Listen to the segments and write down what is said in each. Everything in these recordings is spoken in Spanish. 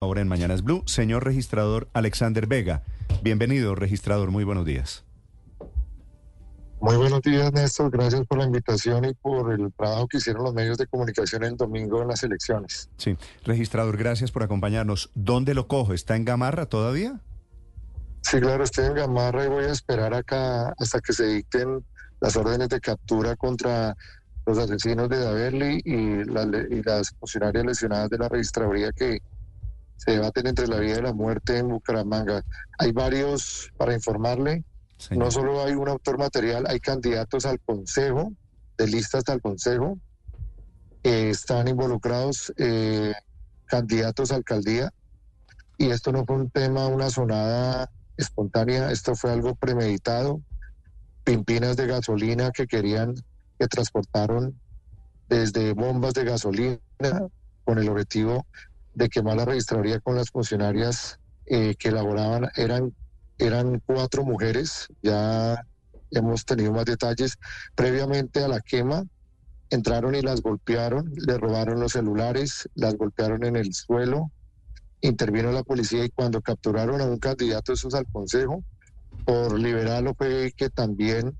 Ahora en Mañanas Blue, señor registrador Alexander Vega. Bienvenido, registrador, muy buenos días. Muy buenos días, Néstor. Gracias por la invitación y por el trabajo que hicieron los medios de comunicación el domingo en las elecciones. Sí, registrador, gracias por acompañarnos. ¿Dónde lo cojo? ¿Está en Gamarra todavía? Sí, claro, estoy en Gamarra y voy a esperar acá hasta que se dicten las órdenes de captura contra los asesinos de Daverly y, y las funcionarias lesionadas de la registraduría que se debaten entre la vida y la muerte en Bucaramanga. Hay varios, para informarle, no solo hay un autor material, hay candidatos al Consejo, de listas al Consejo, que están involucrados eh, candidatos a alcaldía, y esto no fue un tema, una sonada espontánea, esto fue algo premeditado, pimpinas de gasolina que querían, que transportaron desde bombas de gasolina con el objetivo de quemar la registraduría con las funcionarias eh, que elaboraban eran, eran cuatro mujeres, ya hemos tenido más detalles. Previamente a la quema, entraron y las golpearon, le robaron los celulares, las golpearon en el suelo, intervino la policía y cuando capturaron a un candidato esos al consejo, por liberarlo fue que también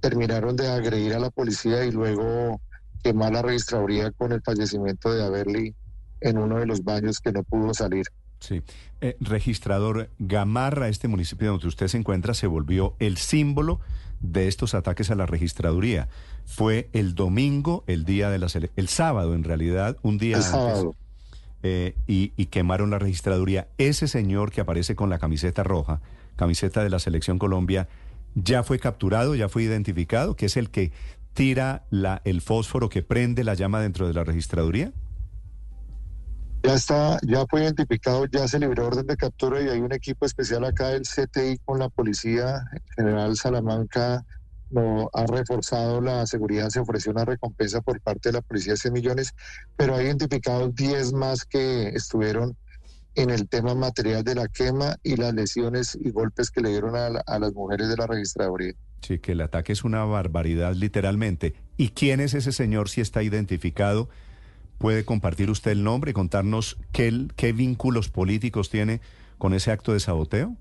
terminaron de agredir a la policía y luego quemar la registraduría con el fallecimiento de Averly en uno de los baños que no pudo salir. Sí. Eh, registrador Gamarra, este municipio donde usted se encuentra, se volvió el símbolo de estos ataques a la registraduría. Fue el domingo, el día de la el sábado en realidad, un día antes. Eh, y, y, quemaron la registraduría. Ese señor que aparece con la camiseta roja, camiseta de la Selección Colombia, ya fue capturado, ya fue identificado, que es el que tira la, el fósforo que prende la llama dentro de la registraduría. Ya está, ya fue identificado, ya se libró orden de captura y hay un equipo especial acá del CTI con la policía. General Salamanca no ha reforzado la seguridad, se ofreció una recompensa por parte de la policía de 100 millones, pero ha identificado 10 más que estuvieron en el tema material de la quema y las lesiones y golpes que le dieron a, las mujeres de la registraduría. Sí, que el ataque es una barbaridad literalmente. ¿Y quién es ese señor si está identificado? ¿Puede compartir usted el nombre y contarnos qué, qué vínculos políticos tiene con ese acto de saboteo?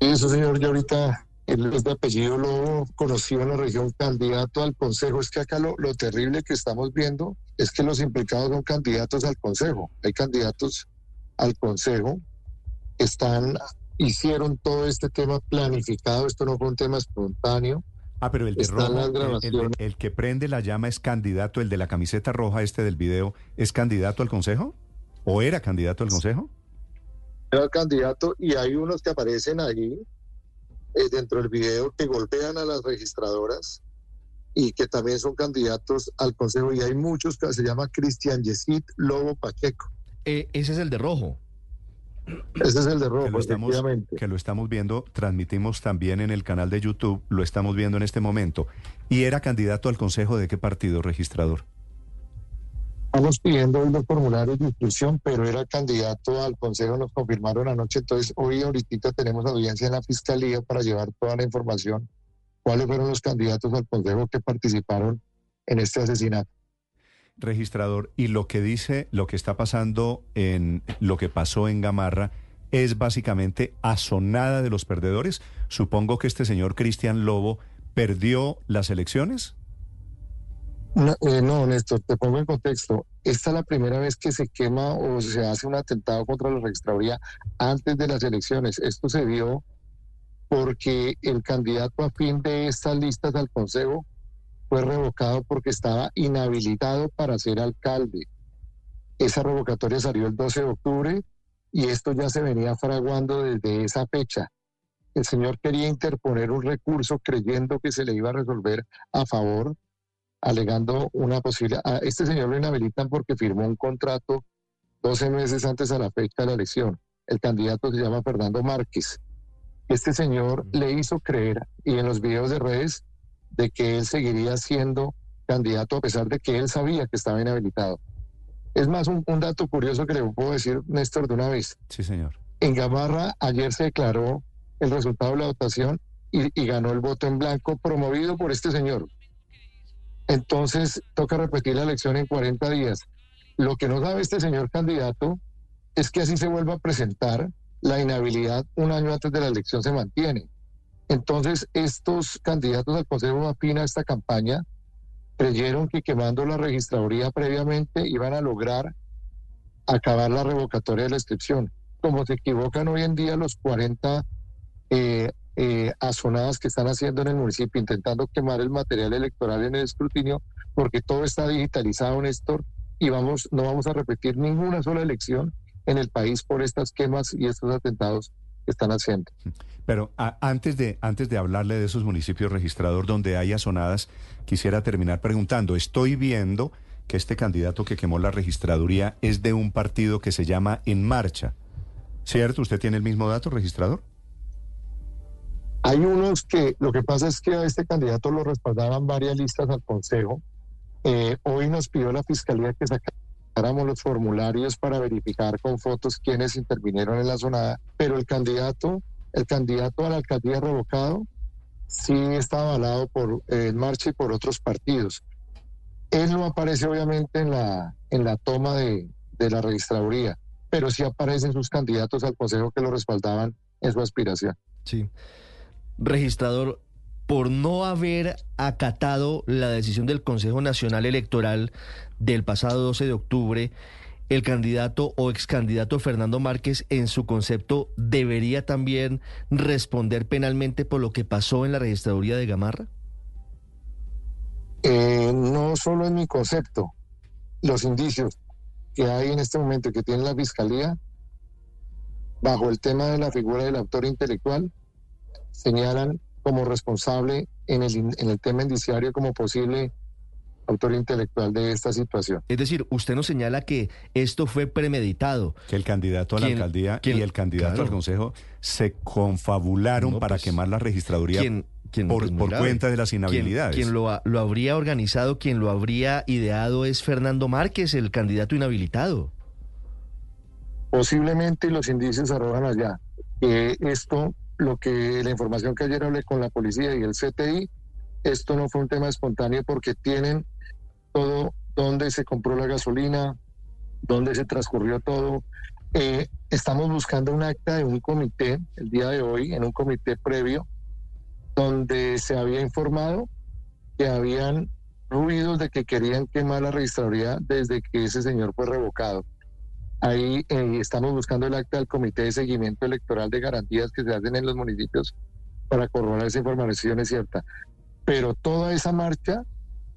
Eso, señor, yo ahorita, él es de apellido lo conoció en la región candidato al Consejo. Es que acá lo, lo terrible que estamos viendo es que los implicados son candidatos al Consejo. Hay candidatos al Consejo están, hicieron todo este tema planificado, esto no fue un tema espontáneo Ah, pero el de el, que prende la llama es candidato, el de la camiseta roja, este del video, ¿es candidato al Consejo? ¿O era candidato al Consejo? Era candidato y hay unos que aparecen ahí eh, dentro del video que golpean a las registradoras y que también son candidatos al Consejo y hay muchos que se llama Cristian Yesid Lobo Pacheco. Eh, ese es el de rojo. Ese es el de rojo, que lo, estamos, que lo estamos viendo, transmitimos también en el canal de YouTube, lo estamos viendo en este momento. ¿Y era candidato al Consejo de qué partido registrador? Estamos pidiendo hoy los formularios de inscripción, pero era candidato al Consejo, nos confirmaron anoche, entonces hoy ahorita tenemos audiencia en la Fiscalía para llevar toda la información, cuáles fueron los candidatos al Consejo que participaron en este asesinato registrador, y lo que dice, lo que está pasando en lo que pasó en Gamarra es básicamente asonada de los perdedores. Supongo que este señor Cristian Lobo perdió las elecciones. No, eh, no, Néstor, te pongo en contexto. Esta es la primera vez que se quema o se hace un atentado contra la registraduría antes de las elecciones. Esto se dio porque el candidato a fin de estas listas al Consejo fue revocado porque estaba inhabilitado para ser alcalde. Esa revocatoria salió el 12 de octubre y esto ya se venía fraguando desde esa fecha. El señor quería interponer un recurso creyendo que se le iba a resolver a favor, alegando una posibilidad. A este señor lo inhabilitan porque firmó un contrato 12 meses antes a la fecha de la elección. El candidato se llama Fernando Márquez. Este señor le hizo creer, y en los videos de redes de que él seguiría siendo candidato a pesar de que él sabía que estaba inhabilitado. Es más, un, dato curioso que le puedo decir, Néstor, de una vez. Sí, señor. En Gamarra ayer se declaró el resultado de la votación y, y ganó el voto en blanco promovido por este señor. Entonces, toca repetir la elección en 40 días. Lo que no sabe este señor candidato es que así se vuelva a presentar, la inhabilidad un año antes de la elección se mantiene. Entonces, estos candidatos al Consejo afín esta campaña creyeron que quemando la registraduría previamente iban a lograr acabar la revocatoria de la inscripción. Como se equivocan hoy en día los 40 eh, eh, asonadas que están haciendo en el municipio, intentando quemar el material electoral en el escrutinio, porque todo está digitalizado, Néstor, y vamos, no vamos a repetir ninguna sola elección en el país por estas quemas y estos atentados están haciendo. Pero antes, de, antes de hablarle de esos municipios registrador donde hay asonadas, quisiera terminar preguntando, estoy viendo que este candidato que quemó la registraduría es de un partido que se llama En Marcha. ¿Cierto? ¿Usted tiene el mismo dato, registrador? Hay unos que, lo que pasa es que a este candidato lo respaldaban varias listas al Consejo. Eh, hoy nos pidió la Fiscalía que los formularios para verificar con fotos quiénes intervinieron en la zona, pero el candidato, el candidato a la alcaldía revocado sí está avalado por eh, En Marcha y por otros partidos. Él no aparece obviamente en la, en la toma de, de la registraduría, pero sí aparecen sus candidatos al Consejo que lo respaldaban en su aspiración. Sí registrador, por no haber acatado la decisión del Consejo Nacional Electoral del pasado 12 de octubre, el candidato o ex candidato Fernando Márquez, en su concepto, debería también responder penalmente por lo que pasó en la registraduría de Gamarra? Eh, no solo en mi concepto, los indicios que hay en este momento que tiene la Fiscalía bajo el tema de la figura del autor intelectual señalan como responsable en el, en el tema indiciario como posible autor intelectual de esta situación. Es decir, usted nos señala que esto fue premeditado. Que el candidato a la alcaldía y el candidato al consejo se confabularon para pues, quemar la registraduría por, por cuenta de las inhabilidades. Quien, lo, lo, habría organizado, quien lo habría ideado es Fernando Márquez, el candidato inhabilitado. Posiblemente los indicios arrojan allá que esto lo que la información que ayer hablé con la policía y el CTI, esto no fue un tema espontáneo porque tienen todo dónde se compró la gasolina, dónde se transcurrió todo. Eh, estamos buscando un acta de un comité el día de hoy, en un comité previo, donde se había informado que habían ruidos de que querían quemar la registraduría desde que ese señor fue revocado. Ahí eh, estamos buscando el acta del Comité de Seguimiento Electoral de Garantías que se hacen en los municipios para corroborar esa información es cierta. Pero toda esa marcha,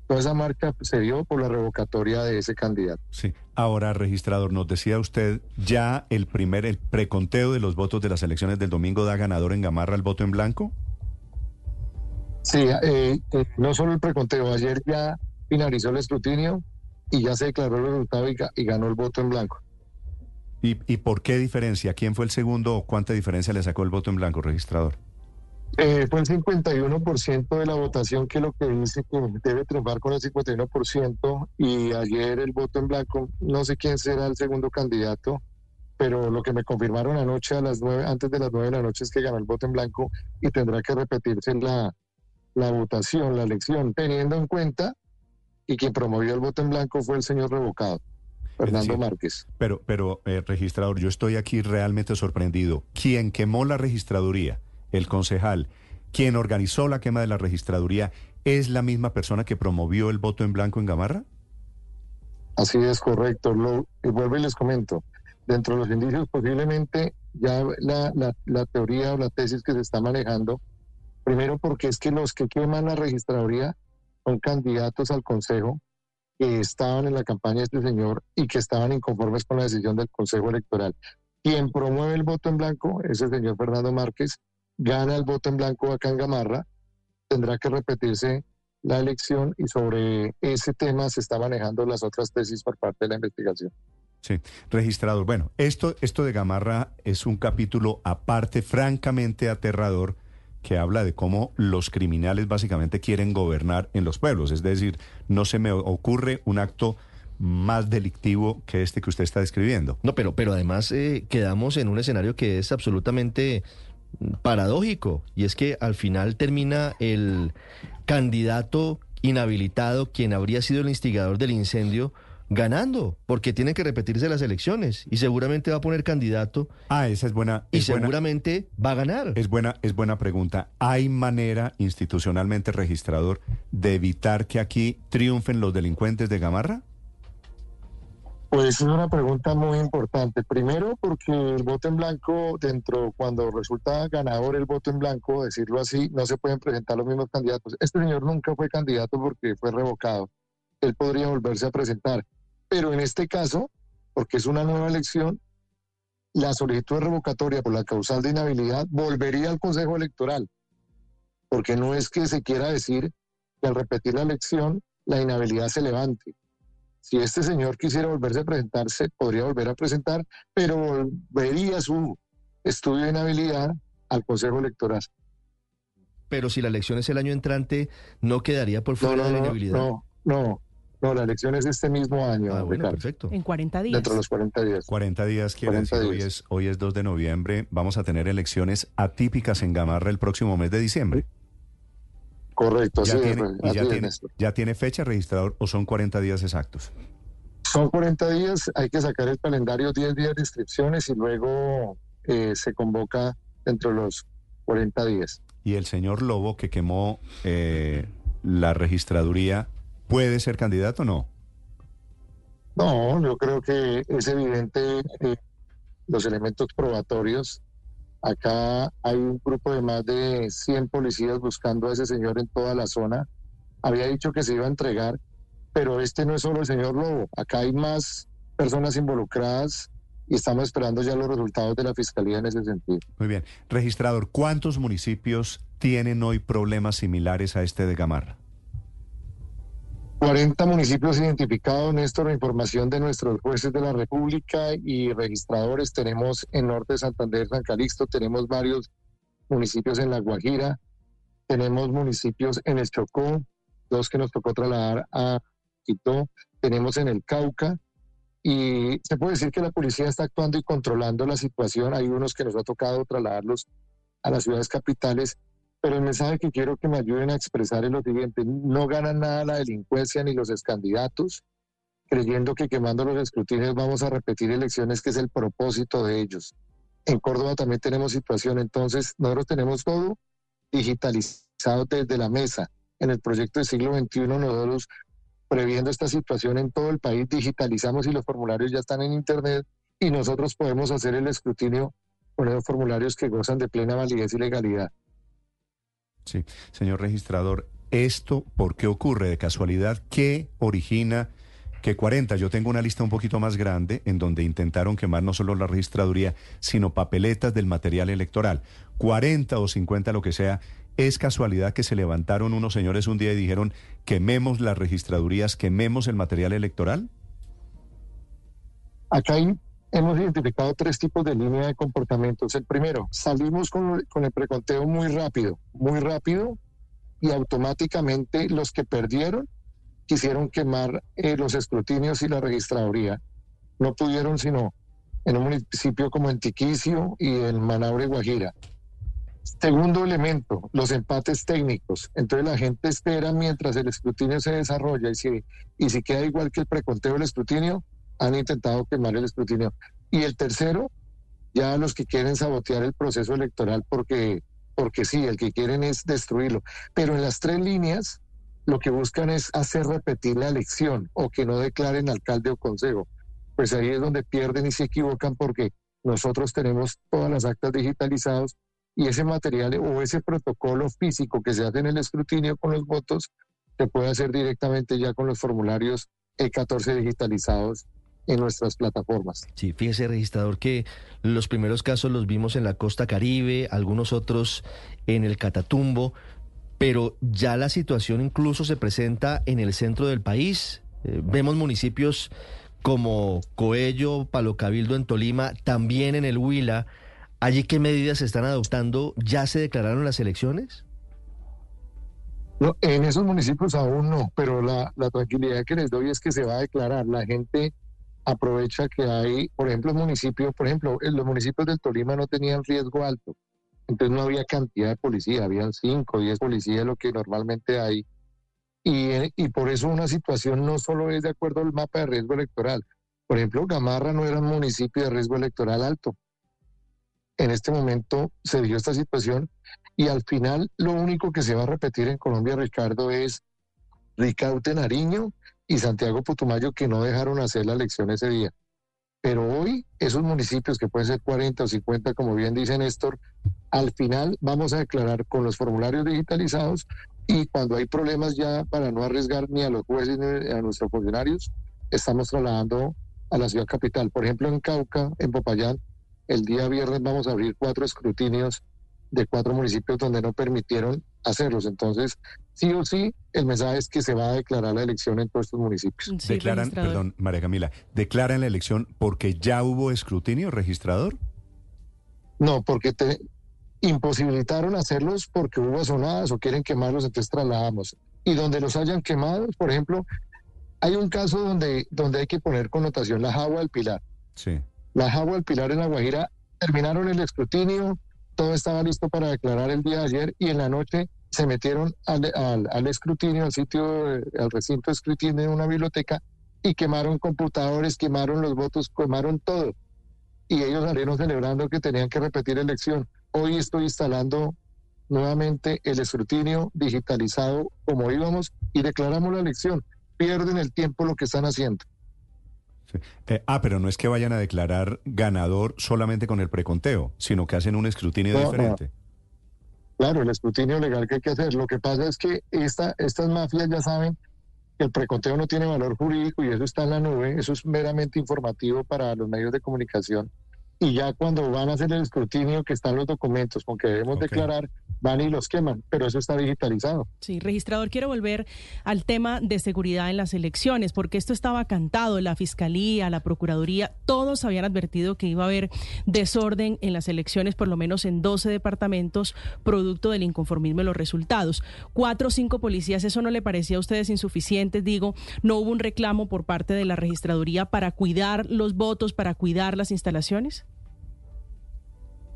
toda esa marcha se dio por la revocatoria de ese candidato. Sí. Ahora, registrador, nos decía usted, ya el primer, el preconteo de los votos de las elecciones del domingo da ganador en Gamarra el voto en blanco. Sí, eh, eh, no solo el preconteo, ayer ya finalizó el escrutinio y ya se declaró el resultado y ganó el voto en blanco. ¿Y, ¿Y, por qué diferencia? ¿Quién fue el segundo o cuánta diferencia le sacó el voto en blanco, registrador? Eh, fue el 51% de la votación que lo que dice que debe triunfar con el 51% y ayer el voto en blanco, no sé quién será el segundo candidato, pero lo que me confirmaron anoche a las nueve, antes de las nueve de la noche es que ganó el voto en blanco y tendrá que repetirse la, la votación, la elección, teniendo en cuenta y quien promovió el voto en blanco fue el señor revocado. Fernando Márquez. Pero, pero eh, registrador, yo estoy aquí realmente sorprendido. ¿Quién quemó la registraduría, el concejal, quien organizó la quema de la registraduría, es la misma persona que promovió el voto en blanco en Gamarra? Así es, correcto. Lo, y vuelvo y les comento. Dentro de los indicios, posiblemente ya la, la teoría o la tesis que se está manejando, primero porque es que los que queman la registraduría son candidatos al Consejo que estaban en la campaña de este señor y que estaban inconformes con la decisión del Consejo Electoral. Quien promueve el voto en blanco es el señor Fernando Márquez, gana el voto en blanco acá en Gamarra, tendrá que repetirse la elección y sobre ese tema se está manejando las otras tesis por parte de la investigación. Sí, registrador. Bueno, esto, esto de Gamarra es un capítulo aparte, francamente aterrador que habla de cómo los criminales básicamente quieren gobernar en los pueblos. Es decir, no se me ocurre un acto más delictivo que este que usted está describiendo. No, pero, pero además eh, quedamos en un escenario que es absolutamente paradójico y es que al final termina el candidato inhabilitado, quien habría sido el instigador del incendio, ganando, porque tienen que repetirse las elecciones y seguramente va a poner candidato. Ah, esa es buena. y seguramente va a ganar. Es buena, es buena pregunta. ¿Hay manera institucionalmente registrador de evitar que aquí triunfen los delincuentes de Gamarra? Pues es una pregunta muy importante. Primero, porque el voto en blanco, dentro, cuando resulta ganador el voto en blanco, decirlo así, no se pueden presentar los mismos candidatos. Este señor nunca fue candidato porque fue revocado. Él podría volverse a presentar. Pero en este caso, porque es una nueva elección, la solicitud de revocatoria por la causal de inhabilidad volvería al Consejo Electoral. Porque no es que se quiera decir que al repetir la elección la inhabilidad se levante si este señor quisiera volverse a presentarse, podría volver a presentar, pero volvería su estudio de inhabilidad al Consejo Electoral. Pero si la elección es el año entrante, ¿no quedaría por fuera de la inhabilidad? No, no, no, la elección es este mismo año. Ah, bueno, perfecto. En 40 días. Dentro de los 40 días. 40 días quiere decir, Hoy, es, hoy es 2 de noviembre, vamos a tener elecciones atípicas en Gamarra el próximo mes de diciembre. Correcto, ya, tiene, ya, tiene, fecha registrador o son 40 días exactos? Son 40 días, hay que sacar el calendario 10 días de inscripciones y luego eh, se convoca dentro de los 40 días. ¿Y el señor Lobo que quemó eh, la registraduría puede ser candidato o no? No, yo creo que es evidente eh, los elementos probatorios Acá hay un grupo de más de 100 policías buscando a ese señor en toda la zona. Había dicho que se iba a entregar, pero este no es solo el señor Lobo. Acá hay más personas involucradas y estamos esperando ya los resultados de la fiscalía en ese sentido. Muy bien. Registrador, ¿cuántos municipios tienen hoy problemas similares a este de Gamarra? 40 municipios identificados, Néstor, información de nuestros jueces de la República y registradores. Tenemos en Norte de Santander, San Calixto, tenemos varios municipios en La Guajira, tenemos municipios en el Chocó, dos que nos tocó trasladar a Quito, tenemos en el Cauca, y se puede decir que la policía está actuando y controlando la situación. Hay unos que nos ha tocado trasladarlos a las ciudades capitales pero el mensaje que quiero que me ayuden a expresar es lo siguiente, no gana nada la delincuencia ni los candidatos creyendo que quemando los escrutinios vamos a repetir elecciones, que es el propósito de ellos. En Córdoba también tenemos situación, entonces nosotros tenemos todo digitalizado desde la mesa. En el proyecto del siglo XXI nosotros, previendo esta situación en todo el país, digitalizamos y los formularios ya están en Internet y nosotros podemos hacer el escrutinio con esos formularios que gozan de plena validez y legalidad. Sí, señor registrador, ¿esto por qué ocurre de casualidad? ¿Qué origina que 40? Yo tengo una lista un poquito más grande en donde intentaron quemar no solo la registraduría, sino papeletas del material electoral. 40 o 50, lo que sea. ¿Es casualidad que se levantaron unos señores un día y dijeron quememos las registradurías, quememos el material electoral? Acá hay hemos identificado tres tipos de línea de comportamientos. El primero, salimos con, el preconteo muy rápido, muy rápido, y automáticamente los que perdieron quisieron quemar eh, los escrutinios y la registraduría. No pudieron sino en un municipio como Antiquicio y en Manaure, Guajira. Segundo elemento, los empates técnicos. Entonces la gente espera mientras el escrutinio se desarrolla y si, y si queda igual que el preconteo del escrutinio, han intentado quemar el escrutinio. Y el tercero, ya los que quieren sabotear el proceso electoral porque, porque sí, el que quieren es destruirlo. Pero en las tres líneas, lo que buscan es hacer repetir la elección o que no declaren alcalde o consejo. Pues ahí es donde pierden y se equivocan porque nosotros tenemos todas las actas digitalizadas y ese material o ese protocolo físico que se hace en el escrutinio con los votos se puede hacer directamente ya con los formularios E14 digitalizados en nuestras plataformas. Sí, fíjese, registrador, que los primeros casos los vimos en la costa caribe, algunos otros en el Catatumbo, pero ya la situación incluso se presenta en el centro del país. Eh, vemos municipios como Coello, Palo Cabildo en Tolima, también en el Huila. ¿Allí qué medidas se están adoptando? ¿Ya se declararon las elecciones? No, en esos municipios aún no, pero la, la tranquilidad que les doy es que se va a declarar. La gente aprovecha que hay, por ejemplo, municipios, por ejemplo, los municipios del Tolima no tenían riesgo alto, entonces no había cantidad de policía, habían 5 o 10 policías, lo que normalmente hay, Y, y por eso una situación no solo es de acuerdo al mapa de riesgo electoral. Por ejemplo, Gamarra no era un municipio de riesgo electoral alto. En este momento se dio esta situación y al final lo único que se va a repetir en Colombia, Ricardo, es Ricaute Nariño y Santiago Putumayo que no dejaron hacer la elección ese día. Pero hoy esos municipios que pueden ser 40 o 50, como bien dice Néstor, al final vamos a declarar con los formularios digitalizados y cuando hay problemas ya para no arriesgar ni a los jueces ni a nuestros funcionarios, estamos trasladando a la ciudad capital. Por ejemplo, en Cauca, en Popayán, el día viernes vamos a abrir cuatro escrutinios de cuatro municipios donde no permitieron hacerlos. Entonces, sí o sí, el mensaje es que se va a declarar la elección en todos estos municipios. declaran, perdón, María Camila, ¿declaran la elección porque ya hubo escrutinio registrador? No, porque te imposibilitaron hacerlos porque hubo asonadas o quieren quemarlos, entonces trasladamos. Y donde los hayan quemado, por ejemplo, hay un caso donde, donde hay que poner connotación, la Jagua del Pilar. Sí. La Jagua del Pilar en La Guajira terminaron el escrutinio, todo estaba listo para declarar el día de ayer y en la noche se metieron al, al, escrutinio, al sitio, al recinto de escrutinio en una biblioteca y quemaron computadores, quemaron los votos, quemaron todo. Y ellos salieron celebrando que tenían que repetir elección. Hoy estoy instalando nuevamente el escrutinio digitalizado como íbamos y declaramos la elección. Pierden el tiempo lo que están haciendo. Eh, ah, pero no es que vayan a declarar ganador solamente con el preconteo, sino que hacen un escrutinio diferente. Claro, el escrutinio legal que hay que hacer. Lo que pasa es que esta, estas mafias ya saben que el preconteo no tiene valor jurídico y eso está en la nube, eso es meramente informativo para los medios de comunicación y ya cuando van a hacer el escrutinio que están los documentos con que debemos declarar, van y los queman, pero eso está digitalizado. Sí, registrador, quiero volver al tema de seguridad en las elecciones, porque esto estaba cantado, la Fiscalía, la Procuraduría, todos habían advertido que iba a haber desorden en las elecciones, por lo menos en 12 departamentos, producto del inconformismo de los resultados. Cuatro o cinco policías, ¿eso no le parecía a ustedes insuficiente? Digo, no hubo un reclamo por parte de la registraduría para cuidar los votos, para cuidar las instalaciones?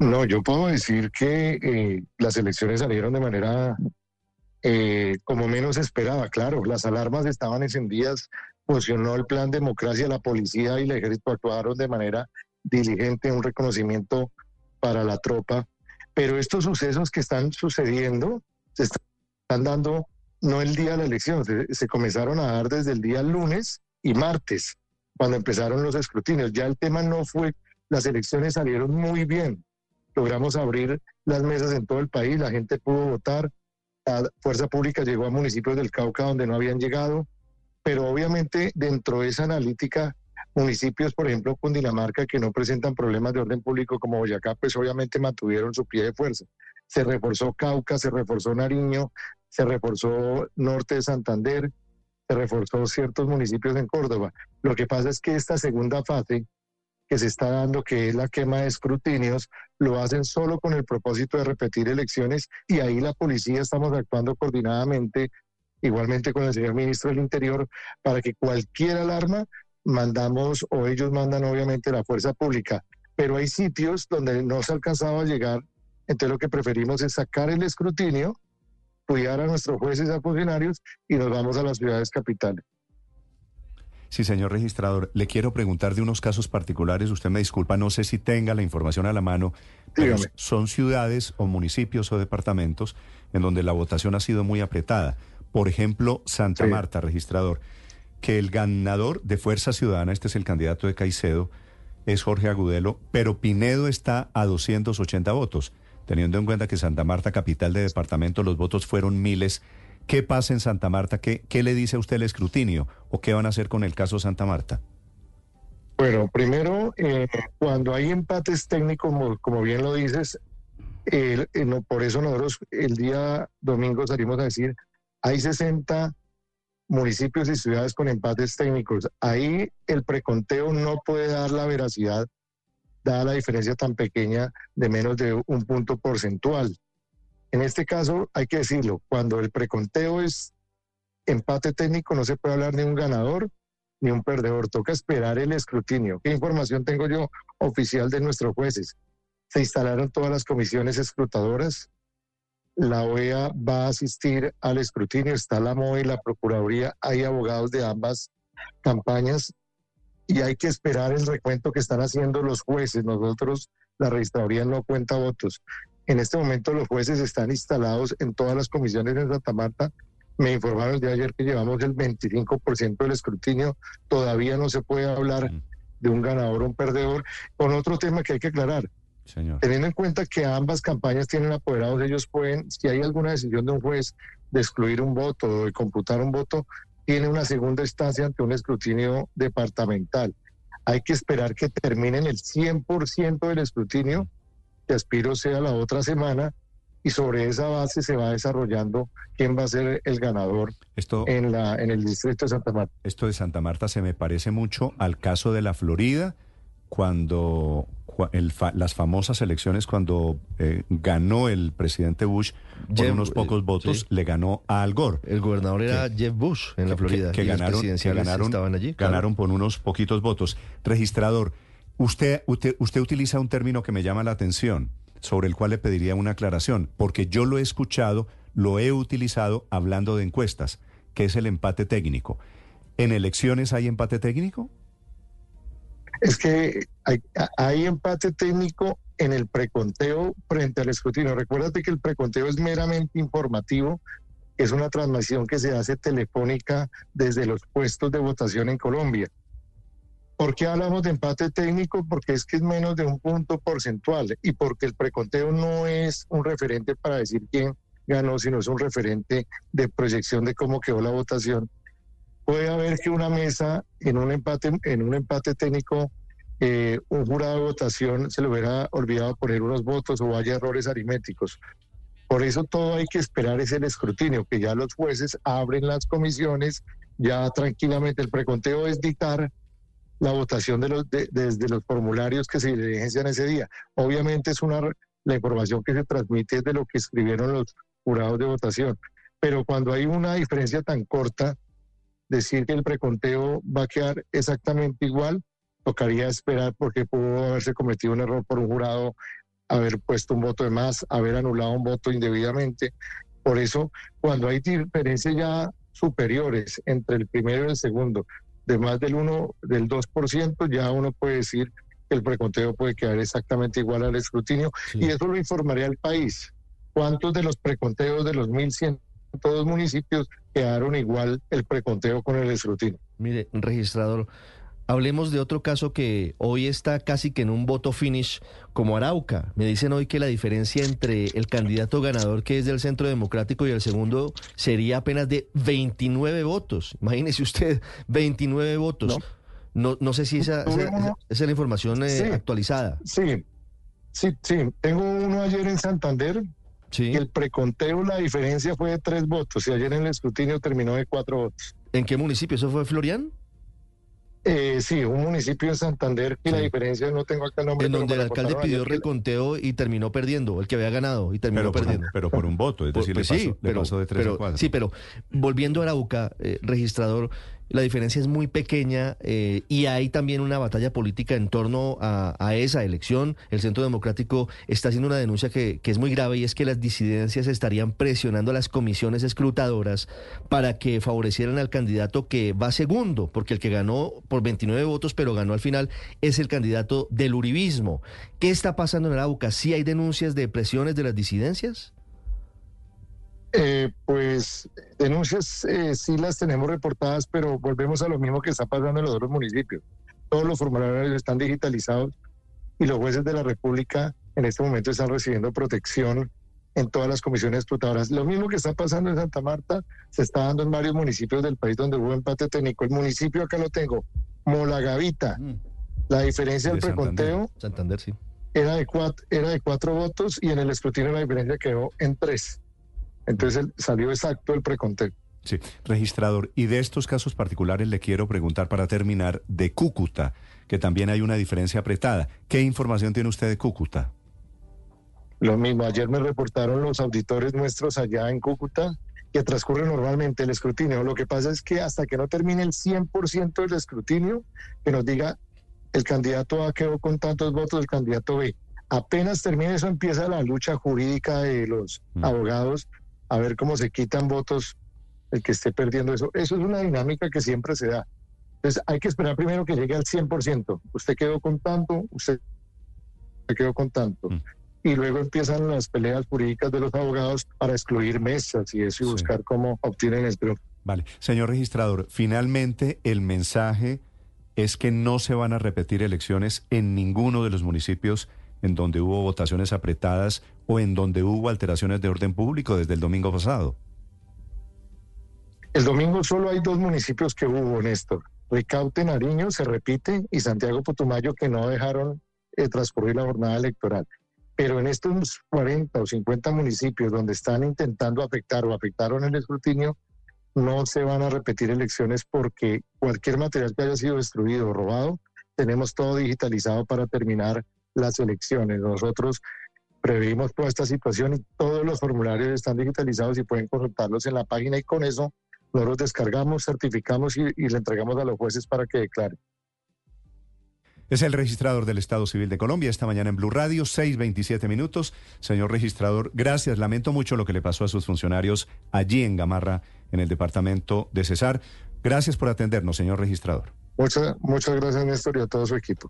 No, yo puedo decir que eh, las elecciones salieron de manera eh, como menos esperada. Claro, las alarmas estaban encendidas, funcionó el plan democracia, la policía y el ejército actuaron de manera diligente, un reconocimiento para la tropa. Pero estos sucesos que están sucediendo se están dando no el día de la elección, se, se comenzaron a dar desde el día lunes y martes, cuando empezaron los escrutinios. Ya el tema no fue, las elecciones salieron muy bien logramos abrir las mesas en todo el país, la gente pudo votar, la fuerza pública llegó a municipios del Cauca donde no habían llegado, pero obviamente dentro de esa analítica, municipios, por ejemplo, Cundinamarca, que no presentan problemas de orden público como Boyacá, pues obviamente mantuvieron su pie de fuerza. Se reforzó Cauca, se reforzó Nariño, se reforzó Norte de Santander, se reforzó ciertos municipios en Córdoba. Lo que pasa es que esta segunda fase que se está dando, que es la quema de escrutinios, lo hacen solo con el propósito de repetir elecciones y ahí la policía estamos actuando coordinadamente, igualmente con el señor ministro del Interior, para que cualquier alarma mandamos o ellos mandan obviamente la fuerza pública, pero hay sitios donde no se ha alcanzado a llegar, entonces lo que preferimos es sacar el escrutinio, cuidar a nuestros jueces y a funcionarios y nos vamos a las ciudades capitales. Sí, señor registrador, le quiero preguntar de unos casos particulares. Usted me disculpa, no sé si tenga la información a la mano, pero son ciudades o municipios o departamentos en donde la votación ha sido muy apretada. Por ejemplo, Santa Marta, registrador, que el ganador de Fuerza Ciudadana, este es el candidato de Caicedo, es Jorge Agudelo, pero Pinedo está a 280 votos, teniendo en cuenta que Santa Marta, capital de departamento, los votos fueron miles ¿Qué pasa en Santa Marta? ¿Qué, ¿Qué le dice a usted el escrutinio? ¿O qué van a hacer con el caso Santa Marta? Bueno, primero, eh, cuando hay empates técnicos, como, bien lo dices, eh, por eso nosotros el día domingo salimos a decir, hay 60 municipios y ciudades con empates técnicos. Ahí el preconteo no puede dar la veracidad, dada la diferencia tan pequeña de menos de un punto porcentual. En este caso, hay que decirlo, cuando el preconteo es empate técnico, no se puede hablar de un ganador ni un perdedor, toca esperar el escrutinio. ¿Qué información tengo yo oficial de nuestros jueces? Se instalaron todas las comisiones escrutadoras, la OEA va a asistir al escrutinio, está la MOE y la Procuraduría, hay abogados de ambas campañas y hay que esperar el recuento que están haciendo los jueces. Nosotros, la registraduría no cuenta votos. En este momento los jueces están instalados en todas las comisiones de Santa Marta. Me informaron de ayer que llevamos el 25% del escrutinio. Todavía no se puede hablar de un ganador o un perdedor. Con otro tema que hay que aclarar. Teniendo en cuenta que ambas campañas tienen apoderados, ellos pueden, si hay alguna decisión de un juez de excluir un voto o de computar un voto, tiene una segunda instancia ante un escrutinio departamental. Hay que esperar que terminen el 100% del escrutinio, que aspiro sea la otra semana, y sobre esa base se va desarrollando quién va a ser el ganador esto, en, la, en el distrito de Santa Marta. Esto de Santa Marta se me parece mucho al caso de la Florida, cuando las famosas elecciones cuando eh, ganó el presidente Bush por unos pocos votos, le ganó a Al Gore. El gobernador era Jeff Bush en la Florida. Que, ganaron, estaban allí. Ganaron por unos poquitos votos. Registrador, usted, usted, usted utiliza un término que me llama la atención, sobre el cual le pediría una aclaración, porque yo lo he escuchado, lo he utilizado hablando de encuestas, que es el empate técnico. ¿En elecciones hay empate técnico? es que hay, empate técnico en el preconteo frente al escrutinio. Recuérdate que el preconteo es meramente informativo, es una transmisión que se hace telefónica desde los puestos de votación en Colombia. ¿Por qué hablamos de empate técnico? Porque es que es menos de un punto porcentual y porque el preconteo no es un referente para decir quién ganó, sino es un referente de proyección de cómo quedó la votación puede haber que una mesa en un empate, en un empate técnico, eh, un jurado de votación se le hubiera olvidado poner unos votos o haya errores aritméticos. Por eso todo hay que esperar es el escrutinio, que ya los jueces abren las comisiones, ya tranquilamente el preconteo es dictar la votación de los, desde los formularios que se diligencian ese día. Obviamente es una la información que se transmite de lo que escribieron los jurados de votación, pero cuando hay una diferencia tan corta, decir que el preconteo va a quedar exactamente igual, tocaría esperar porque pudo haberse cometido un error por un jurado, haber puesto un voto de más, haber anulado un voto indebidamente. Por eso, cuando hay diferencias ya superiores entre el primero y el segundo, de más del 1, del 2%, ya uno puede decir que el preconteo puede quedar exactamente igual al escrutinio y eso lo informaría al país. ¿Cuántos de los preconteos de los 1.100 todos municipios quedaron igual el preconteo con el escrutinio. Mire, registrador, hablemos de otro caso que hoy está casi que en un voto finish como Arauca. Me dicen hoy que la diferencia entre el candidato ganador que es del Centro Democrático y el segundo sería apenas de 29 votos. Imagínese usted, 29 votos. No, no, sé si esa, es la información eh, actualizada. Sí, sí, sí. Tengo uno ayer en Santander y el preconteo, la diferencia fue de tres votos y ayer en el escrutinio terminó de cuatro votos. ¿En qué municipio? ¿Eso fue Florian? Eh, sí, un municipio en Santander y la diferencia no tengo acá el nombre. En donde el alcalde pidió reconteo y terminó perdiendo, el que había ganado y terminó perdiendo. pero por un voto, es decir, pues sí, pero, de tres a Sí, pero volviendo a Arauca, eh, registrador, la diferencia es muy pequeña eh, y hay también una batalla política en torno a, esa elección. El Centro Democrático está haciendo una denuncia que, es muy grave y es que las disidencias estarían presionando a las comisiones escrutadoras para que favorecieran al candidato que va segundo, porque el que ganó por 29 votos, pero ganó al final, es el candidato del uribismo. ¿Qué está pasando en Arauca? ¿Sí hay denuncias de presiones de las disidencias? Eh, pues denuncias eh, sí las tenemos reportadas, pero volvemos a lo mismo que está pasando en los otros municipios. Todos los formularios están digitalizados y los jueces de la República en este momento están recibiendo protección en todas las comisiones explotadoras. Lo mismo que está pasando en Santa Marta se está dando en varios municipios del país donde hubo empate técnico. El municipio acá lo tengo, Molagavita. Mm. La diferencia del preconteo Santander, sí. era, de cuatro, era de cuatro votos y en el escrutinio la diferencia quedó en tres. Entonces salió exacto el preconteo. Sí, registrador. Y de estos casos particulares le quiero preguntar para terminar de Cúcuta, que también hay una diferencia apretada. ¿Qué información tiene usted de Cúcuta? Lo mismo, ayer me reportaron los auditores nuestros allá en Cúcuta que transcurre normalmente el escrutinio. Lo que pasa es que hasta que no termine el 100% del escrutinio, que nos diga el candidato A quedó con tantos votos, el candidato B. Apenas termine eso, empieza la lucha jurídica de los Mm. abogados a ver cómo se quitan votos el que esté perdiendo eso. Eso es una dinámica que siempre se da. Entonces hay que esperar primero que llegue al 100%. Usted quedó con tanto, usted quedó con tanto. Mm. Y luego empiezan las peleas jurídicas de los abogados para excluir mesas y eso y Sí. buscar cómo obtienen el triunfo. Vale. Señor registrador, finalmente el mensaje es que no se van a repetir elecciones en ninguno de los municipios en donde hubo votaciones apretadas o en donde hubo alteraciones de orden público desde el domingo pasado. El domingo solo hay dos municipios que hubo, Néstor. Ricaute, Nariño, se repite, y Santiago Putumayo, que no dejaron eh, transcurrir la jornada electoral. Pero en estos 40 o 50 municipios donde están intentando afectar o afectaron el escrutinio, no se van a repetir elecciones porque cualquier material que haya sido destruido o robado, tenemos todo digitalizado para terminar las elecciones. Nosotros previmos toda esta situación y todos los formularios están digitalizados y pueden consultarlos en la página y con eso nosotros descargamos, certificamos y, y le entregamos a los jueces para que declaren. Es el registrador del Estado Civil de Colombia esta mañana en Blue Radio, 6:27 minutos. Señor registrador, gracias. Lamento mucho lo que le pasó a sus funcionarios allí en Gamarra, en el departamento de Cesar. Gracias por atendernos, señor registrador. Muchas, muchas gracias, Néstor, y a todo su equipo.